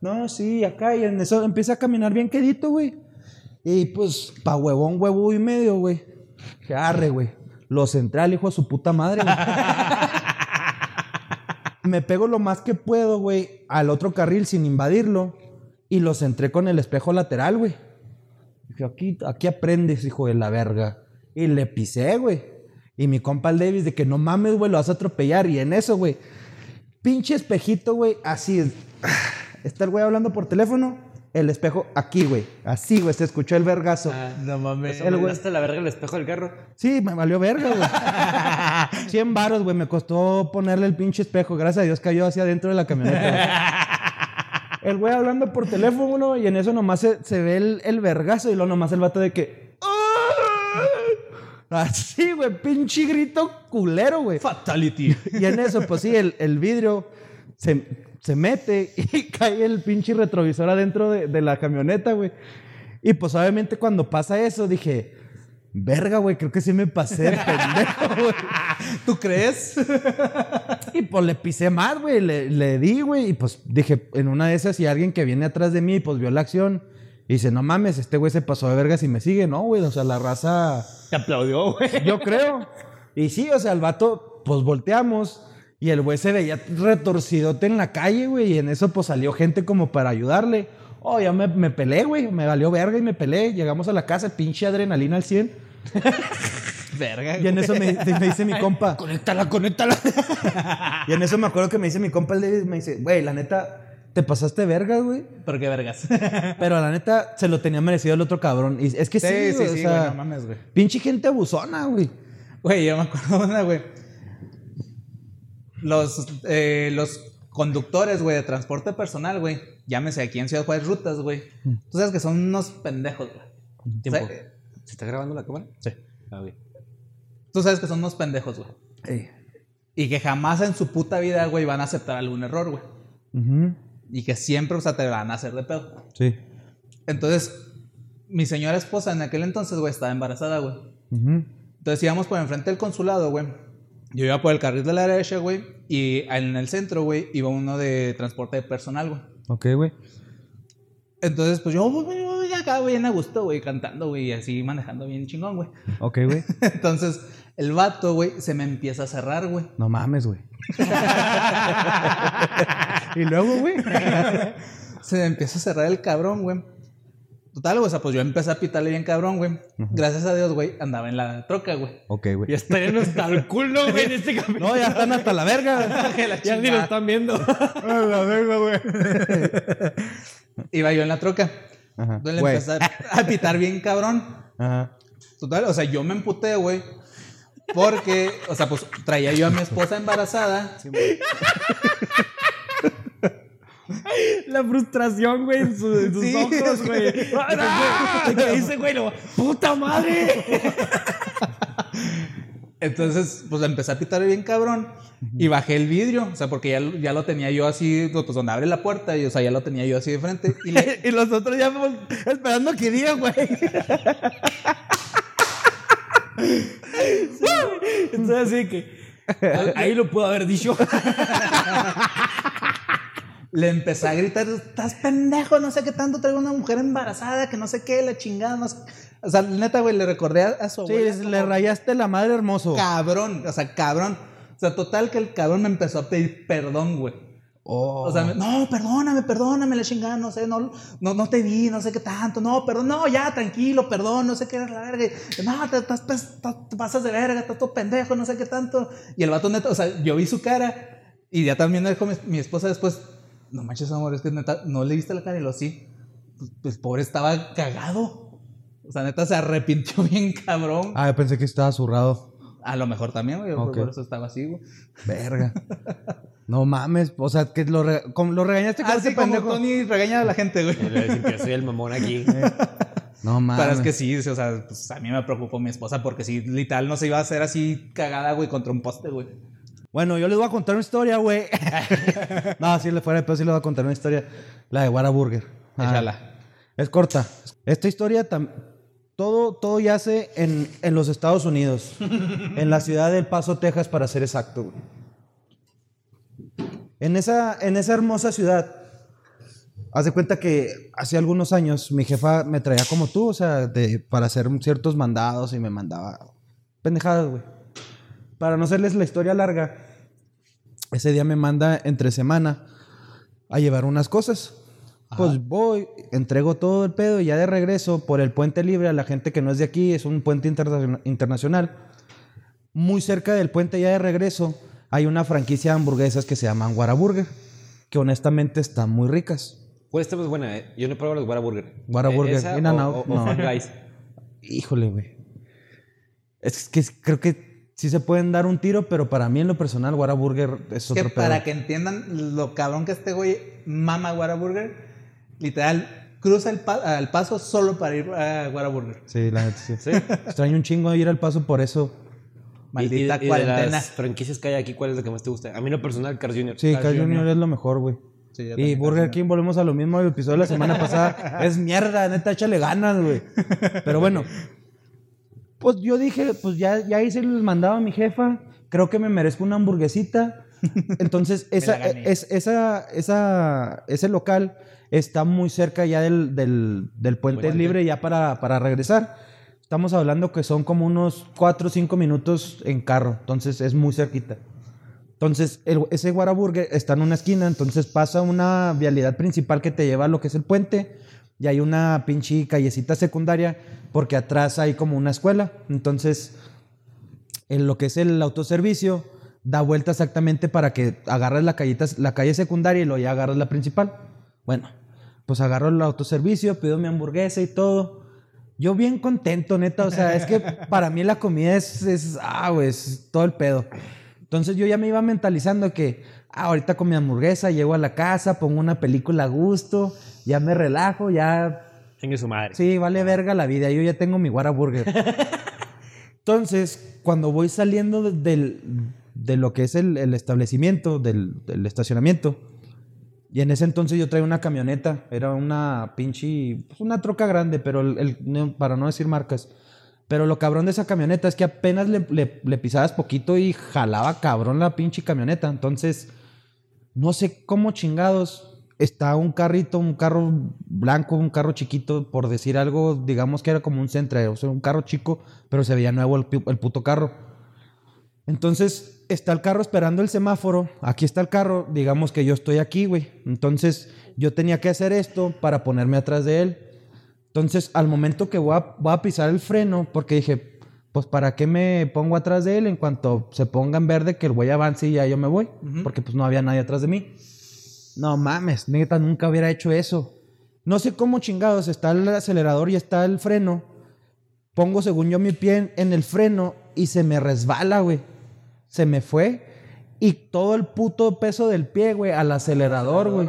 No, sí, acá. Y en eso empieza a caminar bien quedito, güey. Y pues, pa' huevón, huevo y medio, güey. Que arre, güey. Lo central, hijo de su puta madre, güey. [laughs] me pego lo más que puedo, güey, al otro carril sin invadirlo. Y los entré con el espejo lateral, güey. Dije, aquí, aquí aprendes, hijo de la verga. Y le pisé, güey. Y mi compa el Davis de que no mames, güey, lo vas a atropellar. Y en eso, güey, pinche espejito, güey, así. [sighs] Está el güey hablando por teléfono. El espejo aquí, güey. Así, güey, se escuchó el vergazo. No mames. ¿El güey la verga el espejo del carro? Sí, me valió verga, güey. [laughs] 100 varos, güey, me costó ponerle el pinche espejo. Gracias a Dios cayó hacia adentro de la camioneta. [laughs] El güey hablando por teléfono y en eso nomás se, se ve el, el vergazo y luego nomás el vato de que... Así, güey, pinche grito culero, güey. Fatality. Y en eso, pues sí, el, el vidrio se, se mete [laughs] y cae el pinche retrovisor adentro de, de la camioneta, güey. Y pues obviamente cuando pasa eso dije, verga, güey, creo que sí me pasé de pendejo, [laughs] güey. ¿Tú crees? [laughs] Y pues le pisé más, güey, le, le di, güey. Y pues dije, en una de esas, y alguien que viene atrás de mí, pues vio la acción. Y dice, no mames, este güey se pasó de vergas y me sigue, ¿no, güey? O sea, la raza... Te aplaudió, güey. Yo creo. Y sí, o sea, el vato, pues volteamos y el güey se veía retorcidote en la calle, güey. Y en eso, pues salió gente como para ayudarle. Oh, ya me, me pelé, güey. Me valió verga y me pelé. Llegamos a la casa, pinche adrenalina al 100. [laughs] Verga. Y en eso me, me dice mi compa. Conéctala, conéctala. [laughs] Y en eso me acuerdo que me dice mi compa el David. Me dice, güey, la neta, te pasaste verga, güey. ¿Por qué vergas? [laughs] Pero la neta, se lo tenía merecido el otro cabrón. Y es que sí, Sí, sí, o sí, sea, güey, no mames, güey. Pinche gente abusona, güey. Güey, yo me acuerdo una, güey. Los, eh, los conductores, güey, de transporte personal, güey. Llámese aquí en Ciudad Juárez Rutas, güey. Tú sabes que son unos pendejos, güey. Tiempo. O sea, ¿Se está grabando la cámara? Sí. Ah, güey. Tú sabes que son unos pendejos, güey. Ey. Y que jamás en su puta vida, güey, van a aceptar algún error, güey. Y que siempre, o sea, te van a hacer de pedo. Sí. Entonces, mi señora esposa en aquel entonces, güey, estaba embarazada, güey. Entonces íbamos por enfrente del consulado, güey. Yo iba por el carril de la derecha, güey. Y en el centro, güey, iba uno de transporte de personal, güey. Ok, güey. Entonces, pues yo, güey, güey, acá, güey, a gusto, güey, cantando, güey, y así manejando bien chingón, güey. Ok, güey. [laughs] Entonces, el vato, güey, se me empieza a cerrar, güey. No mames, güey. [laughs] y luego, güey. [laughs] Se me empieza a cerrar el cabrón, güey. Total, güey, o sea, pues yo empecé a pitarle bien cabrón, güey. Gracias a Dios, güey, andaba en la troca, güey. Ok, güey. Ya estarían hasta el culo, güey, en este [laughs] capítulo. No, ya están hasta la verga. [laughs] ya ni lo están viendo. la verga, güey. Iba yo en la troca. Ajá. Entonces le Güey. empecé a, a pitar bien cabrón. Ajá. Total, o sea, yo me emputé, güey. Porque, o sea, pues traía yo a mi esposa embarazada. La frustración, güey, en, su- en sus Sí, ojos, güey. ¡Ah! ¿Qué dice, güey? Lo- ¡Puta madre! Entonces, pues la empecé a pitar bien cabrón. Y bajé el vidrio, o sea, porque ya, lo- ya lo tenía yo así, pues donde abre la puerta, y o sea, ya lo tenía yo así de frente. Y le, [laughs] y los otros ya vamos esperando que diga, güey. [laughs] Entonces, así que. Ahí lo puedo haber dicho. [laughs] Le empecé a gritar, estás pendejo, no sé qué tanto, traigo una mujer embarazada, que no sé qué, la chingada. no sé- O sea, neta, güey, le recordé a, su Sí, abuela como le rayaste la madre hermoso. cabrón, o sea, cabrón. O sea, total que el cabrón me empezó a pedir perdón, güey. Oh. O sea, me- no, perdóname, perdóname, la chingada, no sé, no, no, no te vi, no sé qué tanto, no, perdón, no, ya, tranquilo, perdón, no sé qué era la verga. No, te, te pasas de verga, estás todo pendejo, no sé qué tanto. Y el vato neta, o sea, yo vi su cara y ya también dijo mi, mi esposa después, no manches, amor, es que neta, no le viste la cara y lo sí. Pues, pues, pobre estaba cagado. O sea, neta se arrepintió [laughs] bien cabrón. Ah, yo pensé que estaba zurrado. A lo mejor también, güey, por- Ok. por eso estaba así, güey. Verga. [laughs] No mames. O sea, que lo, re- como lo regañaste con Así ese como pendejo. Tony regaña a la gente, güey. Le voy a decir que yo soy el mamón aquí. [laughs] No mames. Pero es que sí, sí, o sea, pues a mí me preocupó mi esposa porque sí, literal no se iba a hacer así cagada, güey, contra un poste, güey. Bueno, yo les voy a contar una historia, güey. [laughs] no, sí le fuera, pero sí les voy a contar una historia. La de Whataburger. Échala. Es corta. Esta historia todo, todo yace en, en los Estados Unidos. [laughs] en la ciudad de El Paso, Texas, para ser exacto. güey. En esa, en esa hermosa ciudad, haz de cuenta que hace algunos años mi jefa me traía como tú, o sea, de, para hacer ciertos mandados y me mandaba pendejadas, güey. Para no hacerles la historia larga, ese día me manda entre semana a llevar unas cosas. Pues voy, entrego todo el pedo y ya de regreso por el puente libre a la gente que no es de aquí, es un puente interna- internacional. Muy cerca del puente ya de regreso hay una franquicia de hamburguesas que se llaman Whataburger, que honestamente están muy ricas. Pues esta es buena, ¿eh? Yo no he probado los Whataburger. Whataburger, ¿Esa In and Out, no. Híjole, güey. Es que creo que sí se pueden dar un tiro, pero para mí en lo personal Whataburger es que otro pedo. para que entiendan lo cabrón que este güey mama Whataburger, literal, cruza el, pa- paso solo para ir a Whataburger. Sí, la neta [laughs] sí. Extraño un chingo ir al paso por eso. Maldita Y- y- y de cuarentena. las franquicias que hay aquí, ¿cuál es la que más te gusta? A mí en lo personal, Carl Jr. Sí, Carl Carl Jr. Jr. es lo mejor, güey. Sí, y Burger King, volvemos a lo mismo. El episodio de la semana pasada [laughs] es mierda, neta, échale ganas, güey. Pero bueno, pues yo dije, pues ya, ya hice el mandado a mi jefa. Creo que me merezco una hamburguesita. [laughs] Entonces, esa, es, esa, esa, ese local está muy cerca ya del, del, del puente libre, ya para, para regresar. Estamos hablando que son como unos 4 o 5 minutos en carro. Entonces, es muy cerquita. Entonces, el- ese Whataburger está en una esquina, entonces pasa una vialidad principal que te lleva a lo que es el puente y hay una pinche callecita secundaria porque atrás hay como una escuela. Entonces, en lo que es el autoservicio, da vuelta exactamente para que agarres la, callita, la calle secundaria y luego ya agarras la principal. Bueno, pues agarro el autoservicio, pido mi hamburguesa y todo. Yo bien contento, neta. O sea, es que [laughs] para mí la comida es, es ah, güey, es todo el pedo. Entonces yo ya me iba mentalizando que ah, ahorita con mi hamburguesa llego a la casa, pongo una película a gusto, ya me relajo, ya Chingue su madre. Sí, vale verga la vida. Yo ya tengo mi Whataburger. [laughs] Entonces, cuando voy saliendo de, del- de lo que es el, el establecimiento, del, del estacionamiento, y en ese entonces yo traía una camioneta, era una pinche, pues una troca grande, pero el, para no decir marcas. Pero lo cabrón de esa camioneta es que apenas le, le- le pisabas poquito y jalaba cabrón la pinche camioneta. Entonces, no sé cómo chingados está un carrito, un carro blanco, un carro chiquito, por decir algo, digamos que era como un centro, o sea, un carro chico, pero se veía nuevo el, puto carro. Entonces, está el carro esperando el semáforo, aquí está el carro, digamos que yo estoy aquí, güey. Entonces, yo tenía que hacer esto para ponerme atrás de él. Entonces, al momento que voy a, voy a pisar el freno, porque dije, pues, ¿para qué me pongo atrás de él en cuanto se ponga en verde que el güey avance y ya yo me voy? Porque pues no había nadie atrás de mí. No mames, neta, nunca hubiera hecho eso. No sé cómo chingados, está el acelerador y está el freno. Pongo, según yo, mi pie en, el freno y se me resbala, güey. Se me fue. Y todo el puto peso del pie, güey, al acelerador, güey.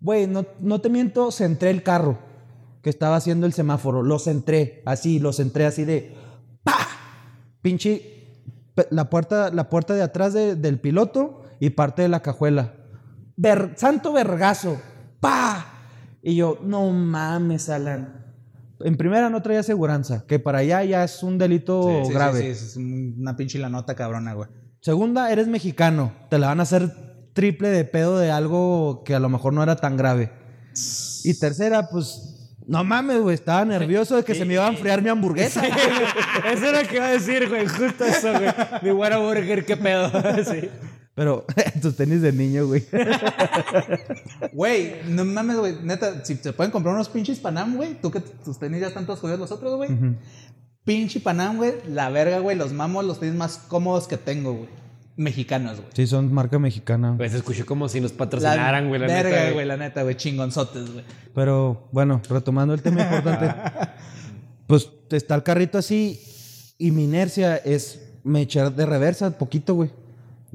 Güey, no, no te miento, centré el carro que estaba haciendo el semáforo. Lo centré, así, lo centré así de. ¡Pa! Pinche. La puerta, la puerta de atrás de- del piloto y parte de la cajuela. Ver- santo vergazo. ¡Pa! Y yo, no mames, Alan. En primera no traía aseguranza, que para allá ya es un delito Sí, sí, grave. sí, es una pinche la nota cabrona, güey. Segunda, eres mexicano. Te la van a hacer triple de pedo de algo que a lo mejor no era tan grave. Y tercera, pues. No mames, güey, estaba nervioso de que se me iba a enfriar mi hamburguesa. [laughs] Eso era lo que iba a decir, güey. Justo eso, güey. Mi Whataburger, qué pedo. [laughs] sí. Pero [laughs] tus tenis de niño, güey. Güey, no mames, güey. Neta, si se pueden comprar unos pinches Panam, güey. Tú que tus tenis ya están todos jodidos los otros, güey. Pinche Panam, güey. La verga, güey. Los mamos, los tenis más cómodos que tengo, güey. Mexicanos, güey. Sí, son marca mexicana. Pues se escuchó como si nos patrocinaran, güey. La verga, neta, güey. La neta, güey. Chingonzotes, güey. Pero bueno, retomando el tema importante. [laughs] pues está el carrito así y mi inercia es me echar de reversa poquito, güey.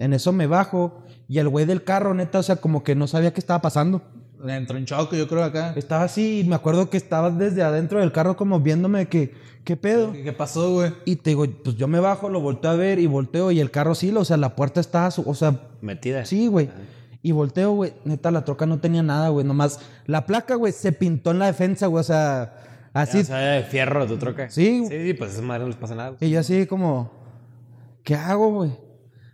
En eso me bajo y el güey del carro, neta, o sea, como que no sabía qué estaba pasando. Entró en shock, yo creo, acá. Estaba así y me acuerdo que estaba desde adentro del carro como viéndome que, ¿qué pedo? ¿Qué pasó, güey? Y te digo, pues yo me bajo, lo volteo a ver y volteo y el carro sí, o sea, la puerta estaba, o sea, Metida. Sí, güey. Y volteo, güey. Neta, la troca no tenía nada, güey. Nomás la placa, güey, se pintó en la defensa, güey. O sea, así. O sea, de fierro tu troca. Sí. Sí, sí, pues esa madre no les pasa nada. Y yo así como, ¿qué hago, güey?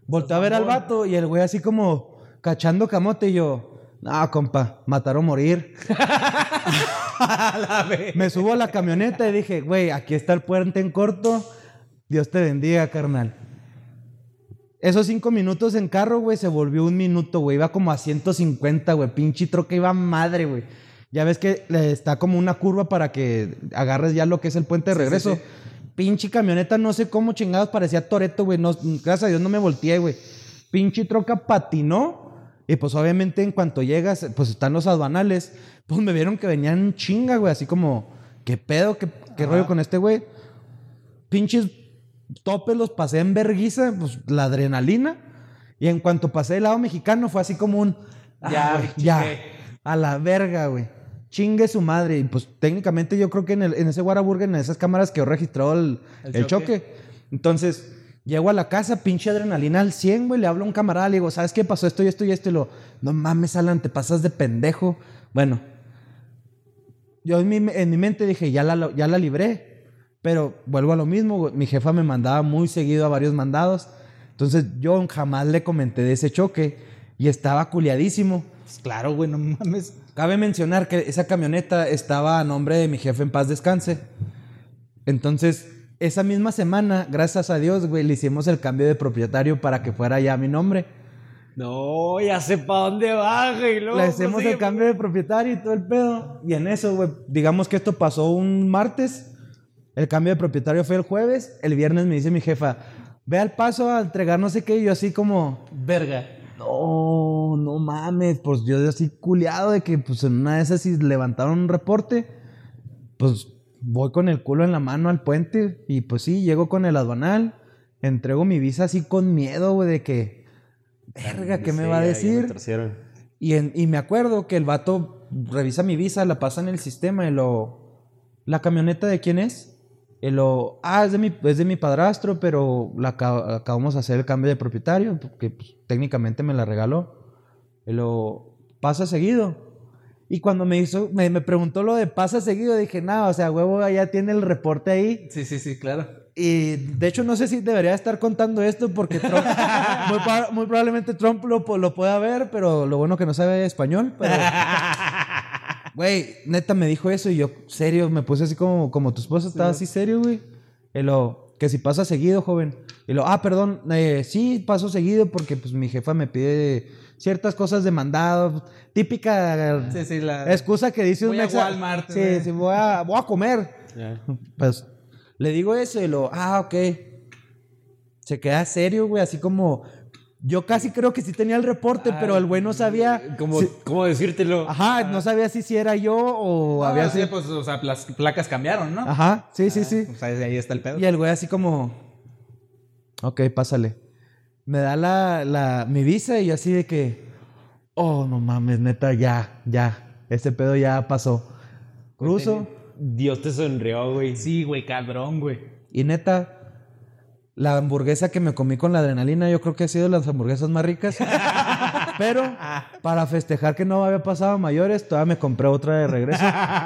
Volteo a ver al vato y el güey así como cachando camote y yo, no, compa, matar o morir. [laughs] Me subo a la camioneta y dije, güey, aquí está el puente en corto. Dios te bendiga, carnal. Esos cinco minutos en carro, güey, se volvió un minuto, güey. Iba como a 150, güey. Pinche troca iba madre, güey. Ya ves que está como una curva para que agarres ya lo que es el puente de Sí, sí, regreso. sí. Pinche camioneta, no sé cómo chingados parecía Toreto, güey. No, gracias a Dios no me volteé, güey. Pinche troca patinó. Y pues obviamente en cuanto llegas, pues están los aduanales. Pues me vieron que venían en chinga, güey. Así como, ¿qué pedo? ¿Qué, qué rollo con este güey? Pinches topes los pasé en verguiza, pues la adrenalina. Y en cuanto pasé del lado mexicano fue así como un... Ya, Ya, güey, ya. A la verga, güey. Chingue su madre. Y pues técnicamente yo creo que en, el- en ese Whataburger, en esas cámaras quedó registrado el, El el choque. choque. Entonces, llego a la casa, pinche adrenalina al 100, güey. Le hablo a un camarada, le digo, ¿sabes qué pasó? Esto y esto y esto. Y lo, no mames, Alan, te pasas de pendejo. Bueno, yo en mi, en mi mente dije, ya la, ya la libré. Pero vuelvo a lo mismo, güey. mi jefa me mandaba muy seguido a varios mandados. Entonces yo jamás le comenté de ese choque y estaba culiadísimo. Pues claro, güey, no mames. Cabe mencionar que esa camioneta estaba a nombre de mi jefe en paz descanse. Entonces, esa misma semana, gracias a Dios, güey, le hicimos el cambio de propietario para que fuera ya mi nombre. No, ya sé para dónde baja y luego. Le prosigue, el cambio de propietario y todo el pedo. Y en eso, güey, digamos que esto pasó un martes. El cambio de propietario fue el jueves. El viernes me dice mi jefa, ve al paso a entregar no sé qué. Y yo así como, Verga. no, no mames. Pues yo así culiado de que pues en una de esas si levantaron un reporte, pues voy con el culo en la mano al puente. Y pues sí, llego con el aduanal. Entrego mi visa así con miedo, güey, de que, verga, ¿qué me Sí, va a decir? me. Y, en- y me acuerdo que el vato revisa mi visa, la pasa en el sistema y lo... ¿La camioneta de quién es? Y lo... Ah, es de mi, es de mi padrastro, pero la aca- acabamos de hacer el cambio de propietario, porque pues, técnicamente me la regaló. Y lo... Pasa seguido. Y cuando me hizo, me, me preguntó lo de pasa seguido, dije, nada, o sea, huevo, ya tiene el reporte ahí. Sí, sí, sí, claro. Y de hecho no sé si debería estar contando esto porque Trump, [laughs] muy, muy probablemente Trump lo, lo pueda ver, pero lo bueno que no sabe español. Pero, [laughs] güey, neta me dijo eso y yo, serio, me puse así como, como tu esposa estaba así serio, güey. Y lo, que si pasa seguido, joven. Y lo, ah, perdón, eh, sí, paso seguido porque pues mi jefa me pide ciertas cosas de mandado. Típica Sí, sí, la. excusa que dice Voy un a mexa- Walmart, Sí, güey. sí, voy a, voy a comer. Pues le digo eso y lo, ah, ok. Se queda serio, güey, así como. Yo casi creo que sí tenía el reporte, pero el güey no sabía. ¿Cómo, si- ¿Cómo decírtelo? ajá, no sabía si, si era yo o No, había sí, sido. pues, o sea, las placas cambiaron, ¿no? Ajá, sí, sí, sí. O sea, ahí está el pedo. Y el güey así como. Ok, pásale. Me da la, la, mi visa y yo así de que. Oh, no mames, neta, ya, ya. Ese pedo ya pasó. Cruzo. Dios te sonrió, güey. Sí, güey, cabrón, güey. Y neta, la hamburguesa que me comí con la adrenalina, yo creo que ha sido de las hamburguesas más ricas. [laughs] Pero [laughs] para festejar que no había pasado a mayores, todavía me compré otra de regreso.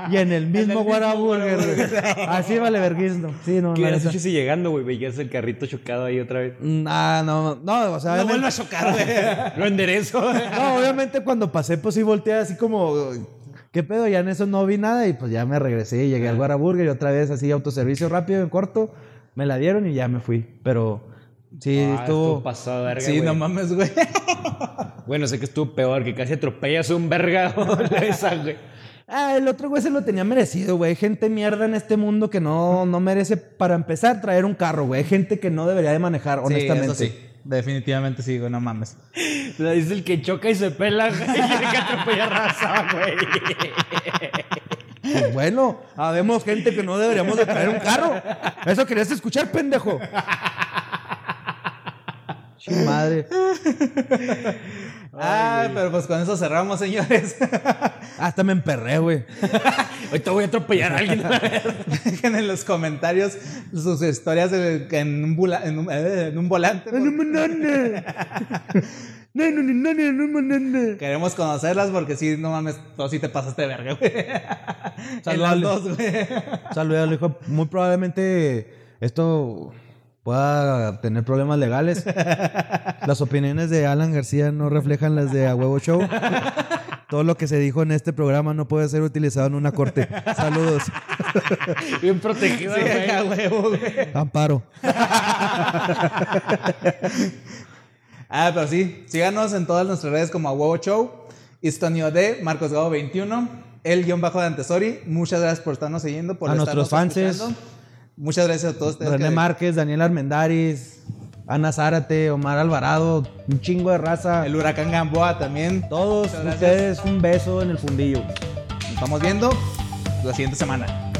Y en el [laughs] mismo Whataburger, güey. [laughs] Así vale verguismo. Sí, no, ¿Qué hubieras hecho si llegando, güey? Veías el carrito chocado ahí otra vez. Mm, Ah, no, no, o sea, No vuelva a chocar, güey. Lo enderezo. no, obviamente cuando pasé, pues sí volteé así como, ¿qué pedo? Ya en eso no vi nada y pues ya me regresé, llegué al Whataburger y otra vez así autoservicio rápido, en corto, me la dieron y ya me fui. Pero sí, Ah, estuvo... pasado de verga, Sí, güey. no mames, güey. [laughs] Bueno, sé que estuvo peor, que casi atropellas a un verga esa, güey. Ah, el otro güey se lo tenía merecido, güey. Hay gente mierda en este mundo que no, no merece, para empezar, traer un carro, güey. Hay gente que no debería de manejar, honestamente. Sí, eso sí. Definitivamente sí, güey, no mames. O sea, dice el que choca y se pela, güey. [laughs] Y el que atropella raza, güey. Pues bueno, habemos gente que no deberíamos de traer un carro. Eso querías escuchar, pendejo. Madre. Ah, pero pues con eso cerramos, señores. Hasta me emperré, güey. Ahorita voy a atropellar a alguien. Dejen en los comentarios sus historias de- en, un, bula- en, un, eh, en un volante. Queremos conocerlas porque sí, no mames, tú sí te pasaste de verga, güey. En Salud, las Ale. dos, güey. Saludos, hijo. Muy probablemente esto pueda tener problemas legales. Las opiniones de Alan García no reflejan las de A Huevo Show. Todo lo que se dijo en este programa no puede ser utilizado en una corte. Saludos. Bien protegido, Sí, güey. a huevo, güey. Amparo. Ah, pero sí, síganos en todas nuestras redes como a huevo show, Istonio D, Marcos Gabo 21, el guion bajo de Antesori. Muchas gracias por estarnos siguiendo, por A estarnos nuestros fanses. escuchando. Muchas gracias a todos. René que- Márquez, Daniel Armendaris, Ana Zárate, Omar Alvarado, un chingo de raza. El huracán Gamboa también. Todos ustedes un beso en el fundillo. Nos estamos viendo la siguiente semana.